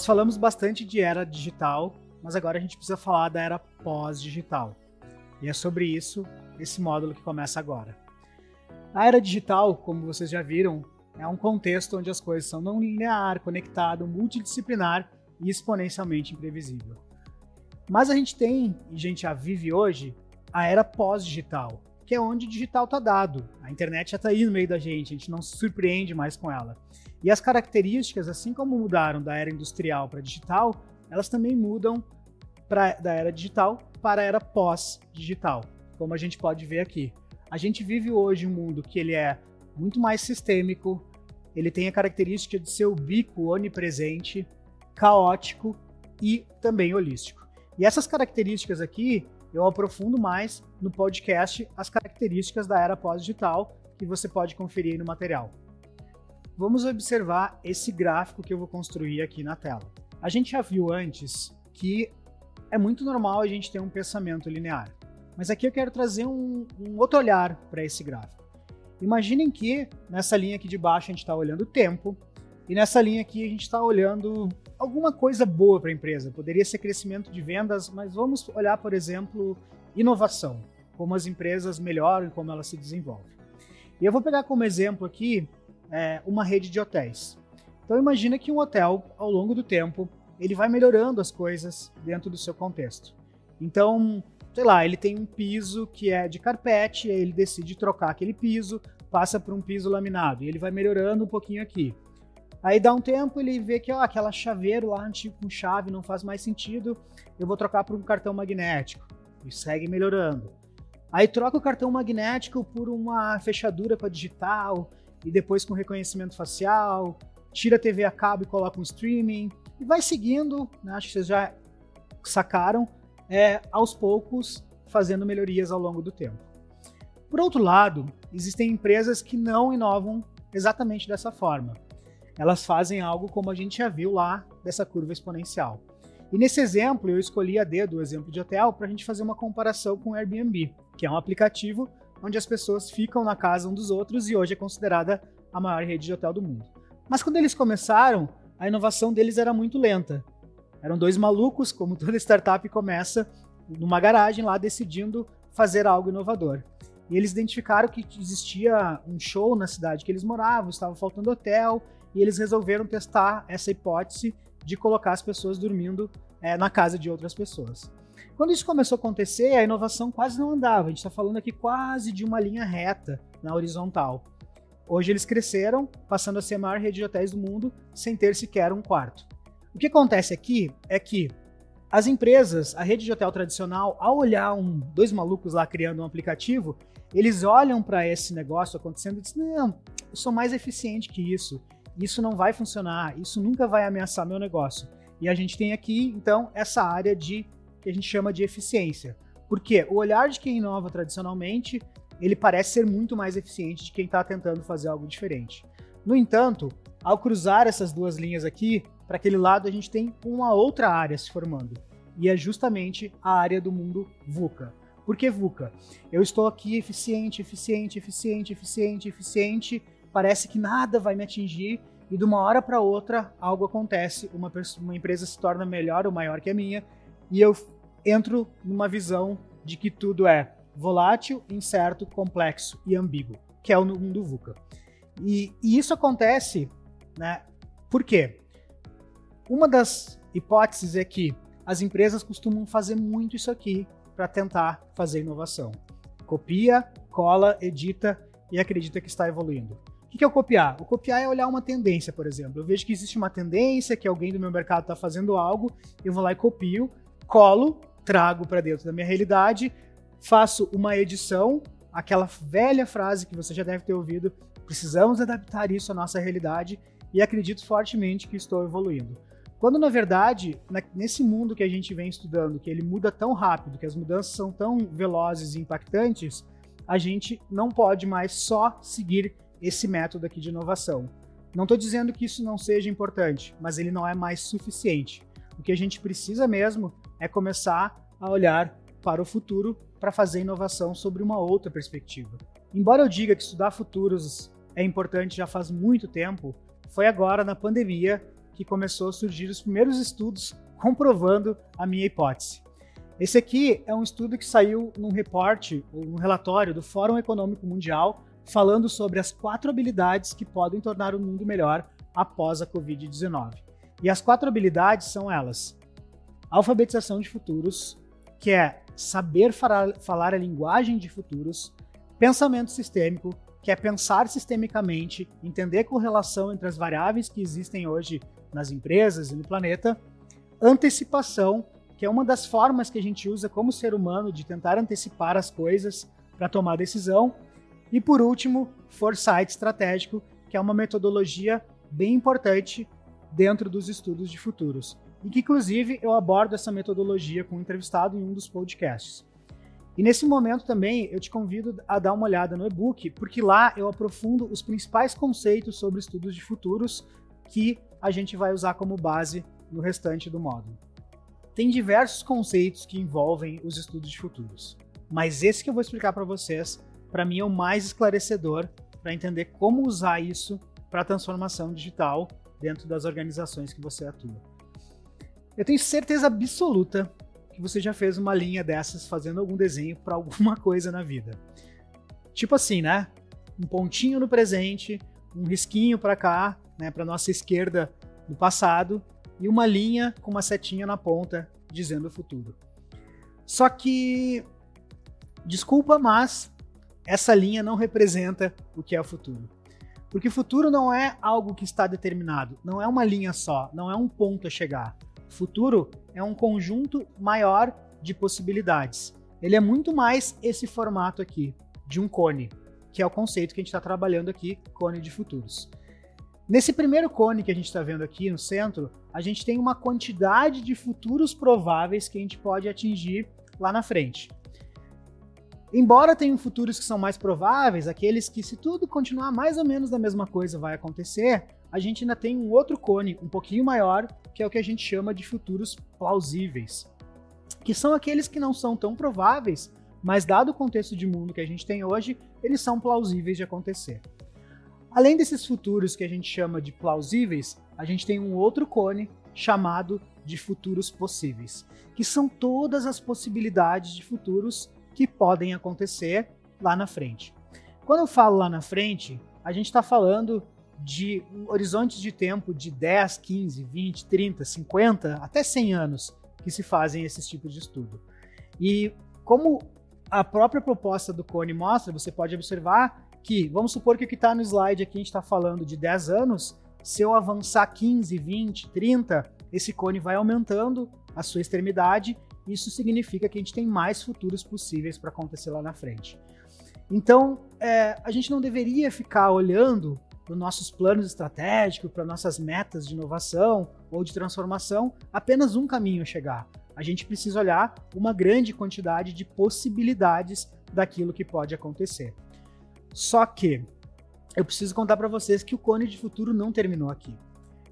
Nós falamos bastante de era digital, mas agora a gente precisa falar da era pós-digital. E é sobre isso esse módulo que começa agora. A era digital, como vocês já viram, é um contexto onde as coisas são não linear, conectado, multidisciplinar e exponencialmente imprevisível. Mas a gente tem, e a gente já vive hoje, a era pós-digital, que é onde o digital está dado. A internet já está aí no meio da gente, a gente não se surpreende mais com ela. E as características, assim como mudaram da era industrial para digital, elas também mudam pra, da era digital para a era pós-digital, como a gente pode ver aqui. A gente vive hoje um mundo que ele é muito mais sistêmico, ele tem a característica de ser ubico, onipresente, caótico e também holístico. E essas características aqui eu aprofundo mais no podcast as características da era pós-digital que você pode conferir no material. Vamos observar esse gráfico que eu vou construir aqui na tela. A gente já viu antes que é muito normal a gente ter um pensamento linear, mas aqui eu quero trazer um, um outro olhar para esse gráfico. Imaginem que nessa linha aqui de baixo a gente está olhando o tempo e nessa linha aqui a gente está olhando alguma coisa boa para a empresa. Poderia ser crescimento de vendas, mas vamos olhar, por exemplo, inovação, como as empresas melhoram e como elas se desenvolvem. E eu vou pegar como exemplo aqui é, uma rede de hotéis. Então imagina que um hotel, ao longo do tempo, ele vai melhorando as coisas dentro do seu contexto. Então, sei lá, ele tem um piso que é de carpete, ele decide trocar aquele piso, passa para um piso laminado, e ele vai melhorando um pouquinho aqui. Aí dá um tempo, ele vê que ó, aquela chaveiro lá antigo com chave não faz mais sentido, eu vou trocar por um cartão magnético. E segue melhorando. Aí troca o cartão magnético por uma fechadura para digital, e depois com reconhecimento facial, tira a TV a cabo e coloca um streaming, e vai seguindo, né, acho que vocês já sacaram, é, aos poucos fazendo melhorias ao longo do tempo. Por outro lado, existem empresas que não inovam exatamente dessa forma. Elas fazem algo como a gente já viu lá dessa curva exponencial. E nesse exemplo, eu escolhi a D do exemplo de hotel para a gente fazer uma comparação com o Airbnb, que é um aplicativo onde as pessoas ficam na casa um dos outros e hoje é considerada a maior rede de hotel do mundo. Mas quando eles começaram, a inovação deles era muito lenta. Eram dois malucos, como toda startup começa, numa garagem lá decidindo fazer algo inovador. E eles identificaram que existia um show na cidade que eles moravam, estava faltando hotel, e eles resolveram testar essa hipótese de colocar as pessoas dormindo é, na casa de outras pessoas. Quando isso começou a acontecer, a inovação quase não andava. A gente está falando aqui quase de uma linha reta na horizontal. Hoje eles cresceram, passando a ser a maior rede de hotéis do mundo, sem ter sequer um quarto. O que acontece aqui é que as empresas, a rede de hotel tradicional, ao olhar um, dois malucos lá criando um aplicativo, eles olham para esse negócio acontecendo e dizem: não, eu sou mais eficiente que isso. Isso não vai funcionar, isso nunca vai ameaçar meu negócio. E a gente tem aqui, então, essa área de que a gente chama de eficiência. Porque o olhar de quem inova tradicionalmente, ele parece ser muito mais eficiente de quem está tentando fazer algo diferente. No entanto, ao cruzar essas duas linhas aqui, para aquele lado a gente tem uma outra área se formando. E é justamente a área do mundo VUCA. Por que VUCA? Eu estou aqui eficiente, eficiente, eficiente, eficiente, eficiente, parece que nada vai me atingir e de uma hora para outra algo acontece, uma, uma empresa se torna melhor ou maior que a minha e eu entro numa visão de que tudo é volátil, incerto, complexo e ambíguo, que é o mundo VUCA. E, e isso acontece, né? Por quê? Uma das hipóteses é que as empresas costumam fazer muito isso aqui para tentar fazer inovação. Copia, cola, edita e acredita que está evoluindo. O que é o copiar? O copiar é olhar uma tendência, por exemplo. Eu vejo que existe uma tendência, que alguém do meu mercado está fazendo algo, eu vou lá e copio, colo, trago para dentro da minha realidade, faço uma edição, aquela velha frase que você já deve ter ouvido, precisamos adaptar isso à nossa realidade e acredito fortemente que estou evoluindo. Quando, na verdade, nesse mundo que a gente vem estudando, que ele muda tão rápido, que as mudanças são tão velozes e impactantes, a gente não pode mais só seguir esse método aqui de inovação. Não estou dizendo que isso não seja importante, mas ele não é mais suficiente. O que a gente precisa mesmo é começar a olhar para o futuro para fazer inovação sobre uma outra perspectiva. Embora eu diga que estudar futuros é importante já faz muito tempo, foi agora na pandemia que começou a surgir os primeiros estudos comprovando a minha hipótese. Esse aqui é um estudo que saiu num reporte, um relatório do Fórum Econômico Mundial, falando sobre as quatro habilidades que podem tornar o mundo melhor após a Covid-19. E as quatro habilidades são elas: alfabetização de futuros, que é saber falar a linguagem de futuros, pensamento sistêmico, que é pensar sistemicamente, entender a correlação entre as variáveis que existem hoje nas empresas e no planeta, antecipação, que é uma das formas que a gente usa como ser humano de tentar antecipar as coisas para tomar decisão, e por último, foresight estratégico, que é uma metodologia bem importante dentro dos estudos de futuros. E que, inclusive, eu abordo essa metodologia com um entrevistado em um dos podcasts. E nesse momento também eu te convido a dar uma olhada no e-book, porque lá eu aprofundo os principais conceitos sobre estudos de futuros que a gente vai usar como base no restante do módulo. Tem diversos conceitos que envolvem os estudos de futuros, mas esse que eu vou explicar para vocês, para mim é o mais esclarecedor para entender como usar isso para a transformação digital dentro das organizações que você atua. Eu tenho certeza absoluta que você já fez uma linha dessas fazendo algum desenho para alguma coisa na vida. Tipo assim, né? Um pontinho no presente, um risquinho para cá, né, para nossa esquerda no passado e uma linha com uma setinha na ponta dizendo o futuro. Só que desculpa, mas essa linha não representa o que é o futuro. Porque futuro não é algo que está determinado, não é uma linha só, não é um ponto a chegar. Futuro é um conjunto maior de possibilidades. Ele é muito mais esse formato aqui, de um cone, que é o conceito que a gente está trabalhando aqui, cone de futuros. Nesse primeiro cone que a gente está vendo aqui no centro, a gente tem uma quantidade de futuros prováveis que a gente pode atingir lá na frente. Embora tenham futuros que são mais prováveis, aqueles que, se tudo continuar mais ou menos da mesma coisa, vai acontecer, a gente ainda tem um outro cone um pouquinho maior, que é o que a gente chama de futuros plausíveis, que são aqueles que não são tão prováveis, mas dado o contexto de mundo que a gente tem hoje, eles são plausíveis de acontecer. Além desses futuros que a gente chama de plausíveis, a gente tem um outro cone chamado de futuros possíveis, que são todas as possibilidades de futuros que podem acontecer lá na frente. Quando eu falo lá na frente, a gente está falando de horizontes de tempo de 10, 15, 20, 30, 50, até 100 anos que se fazem esses tipos de estudo. E como a própria proposta do Cone mostra, você pode observar que, vamos supor que o que está no slide aqui a gente está falando de 10 anos, se eu avançar 15, 20, 30, esse cone vai aumentando a sua extremidade isso significa que a gente tem mais futuros possíveis para acontecer lá na frente. Então, é, a gente não deveria ficar olhando para os nossos planos estratégicos, para nossas metas de inovação ou de transformação, apenas um caminho a chegar. A gente precisa olhar uma grande quantidade de possibilidades daquilo que pode acontecer. Só que eu preciso contar para vocês que o Cone de Futuro não terminou aqui.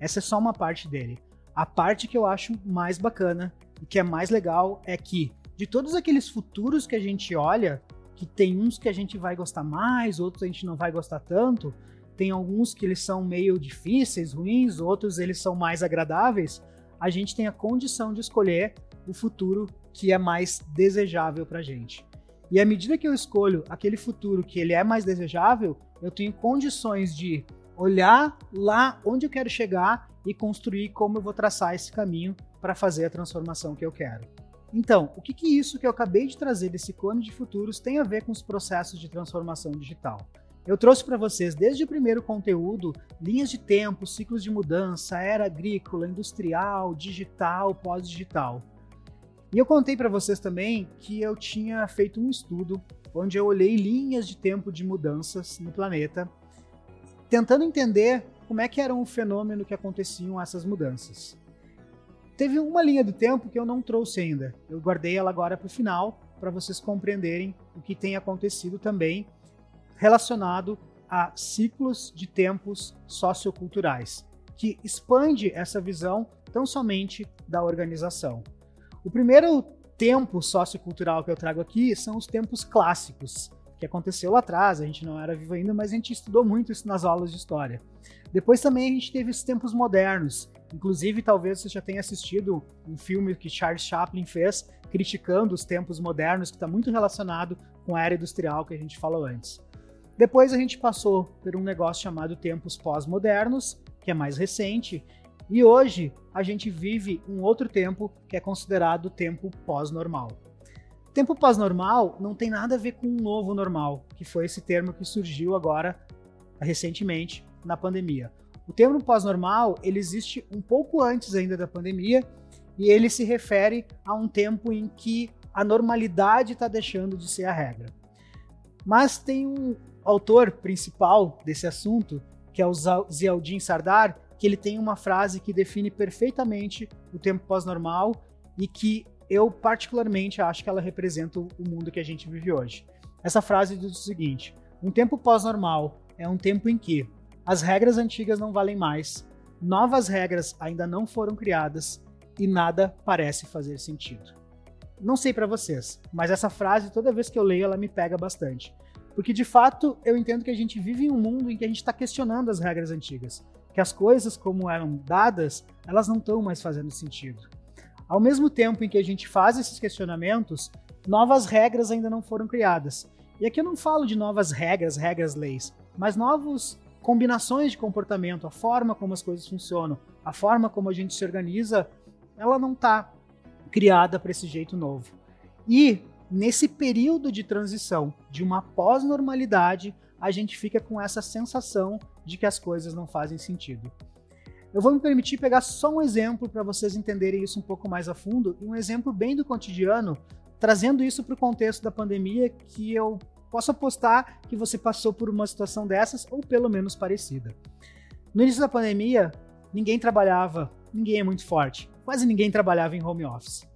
Essa é só uma parte dele. A parte que eu acho mais bacana e que é mais legal é que de todos aqueles futuros que a gente olha, que tem uns que a gente vai gostar mais, outros a gente não vai gostar tanto, tem alguns que eles são meio difíceis, ruins, outros eles são mais agradáveis, a gente tem a condição de escolher o futuro que é mais desejável para a gente. E à medida que eu escolho aquele futuro que ele é mais desejável, eu tenho condições de olhar lá onde eu quero chegar e construir como eu vou traçar esse caminho para fazer a transformação que eu quero. Então, o que, que isso que eu acabei de trazer desse cone de futuros tem a ver com os processos de transformação digital? Eu trouxe para vocês desde o primeiro conteúdo linhas de tempo, ciclos de mudança, era agrícola, industrial, digital, pós-digital. E eu contei para vocês também que eu tinha feito um estudo onde eu olhei linhas de tempo de mudanças no planeta, tentando entender como é que era o fenômeno que aconteciam essas mudanças. Teve uma linha do tempo que eu não trouxe ainda. Eu guardei ela agora para o final, para vocês compreenderem o que tem acontecido também relacionado a ciclos de tempos socioculturais, que expande essa visão tão somente da organização. O primeiro tempo sociocultural que eu trago aqui são os tempos clássicos, que aconteceu lá atrás, a gente não era vivo ainda, mas a gente estudou muito isso nas aulas de história. Depois também a gente teve os tempos modernos, Inclusive, talvez você já tenha assistido um filme que Charles Chaplin fez criticando os tempos modernos, que está muito relacionado com a era industrial que a gente falou antes. Depois a gente passou por um negócio chamado tempos pós-modernos, que é mais recente, e hoje a gente vive um outro tempo que é considerado tempo pós-normal. Tempo pós-normal não tem nada a ver com um novo normal, que foi esse termo que surgiu agora recentemente na pandemia. O termo pós-normal ele existe um pouco antes ainda da pandemia e ele se refere a um tempo em que a normalidade está deixando de ser a regra. Mas tem um autor principal desse assunto, que é o Zialdin Sardar, que ele tem uma frase que define perfeitamente o tempo pós-normal e que eu particularmente acho que ela representa o mundo que a gente vive hoje. Essa frase diz o seguinte: um tempo pós-normal é um tempo em que as regras antigas não valem mais, novas regras ainda não foram criadas e nada parece fazer sentido. Não sei para vocês, mas essa frase toda vez que eu leio ela me pega bastante, porque de fato eu entendo que a gente vive em um mundo em que a gente está questionando as regras antigas, que as coisas como eram dadas elas não estão mais fazendo sentido. Ao mesmo tempo em que a gente faz esses questionamentos, novas regras ainda não foram criadas. E aqui eu não falo de novas regras, regras, leis, mas novas combinações de comportamento, a forma como as coisas funcionam, a forma como a gente se organiza, ela não está criada para esse jeito novo. E nesse período de transição de uma pós-normalidade, a gente fica com essa sensação de que as coisas não fazem sentido. Eu vou me permitir pegar só um exemplo para vocês entenderem isso um pouco mais a fundo, e um exemplo bem do cotidiano, trazendo isso para o contexto da pandemia, que eu posso apostar que você passou por uma situação dessas, ou pelo menos parecida. No início da pandemia, ninguém trabalhava, ninguém é muito forte, quase ninguém trabalhava em home office.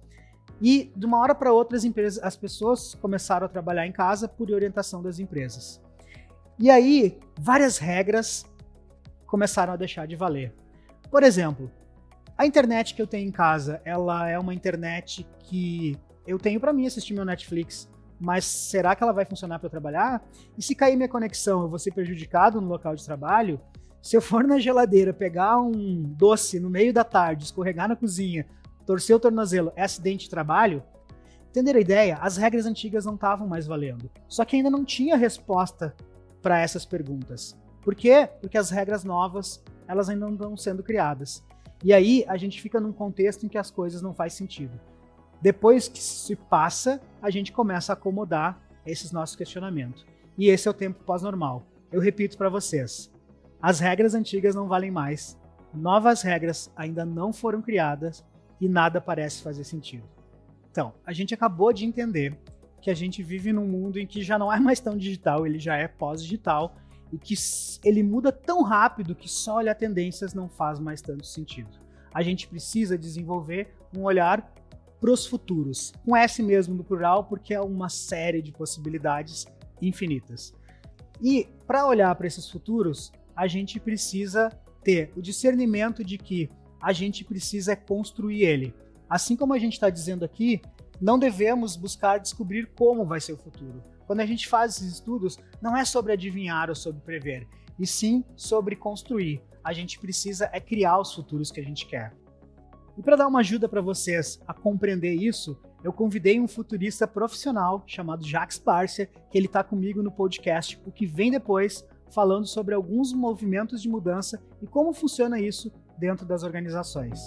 E de uma hora para outra as, empresas, as pessoas começaram a trabalhar em casa por orientação das empresas. E aí, várias regras começaram a deixar de valer. Por exemplo, a internet que eu tenho em casa, ela é uma internet que eu tenho para mim assistir meu Netflix, mas será que ela vai funcionar para trabalhar? E se cair minha conexão, eu vou ser prejudicado no local de trabalho? Se eu for na geladeira pegar um doce no meio da tarde, escorregar na cozinha, torcer o tornozelo, é acidente de trabalho? Entender a ideia? As regras antigas não estavam mais valendo. Só que ainda não tinha resposta para essas perguntas. Por quê? Porque as regras novas elas ainda não estão sendo criadas. E aí a gente fica num contexto em que as coisas não faz sentido. Depois que se passa, a gente começa a acomodar esses nossos questionamentos. E esse é o tempo pós-normal. Eu repito para vocês: as regras antigas não valem mais, novas regras ainda não foram criadas e nada parece fazer sentido. Então, a gente acabou de entender que a gente vive num mundo em que já não é mais tão digital, ele já é pós-digital e que ele muda tão rápido que só olhar tendências não faz mais tanto sentido. A gente precisa desenvolver um olhar para os futuros, com S mesmo no plural, porque é uma série de possibilidades infinitas. E para olhar para esses futuros, a gente precisa ter o discernimento de que a gente precisa construir ele. Assim como a gente está dizendo aqui, não devemos buscar descobrir como vai ser o futuro. Quando a gente faz esses estudos, não é sobre adivinhar ou sobre prever, e sim sobre construir. A gente precisa é criar os futuros que a gente quer. E para dar uma ajuda para vocês a compreender isso, eu convidei um futurista profissional chamado Jacques Barcia, que ele está comigo no podcast O que vem depois, falando sobre alguns movimentos de mudança e como funciona isso dentro das organizações.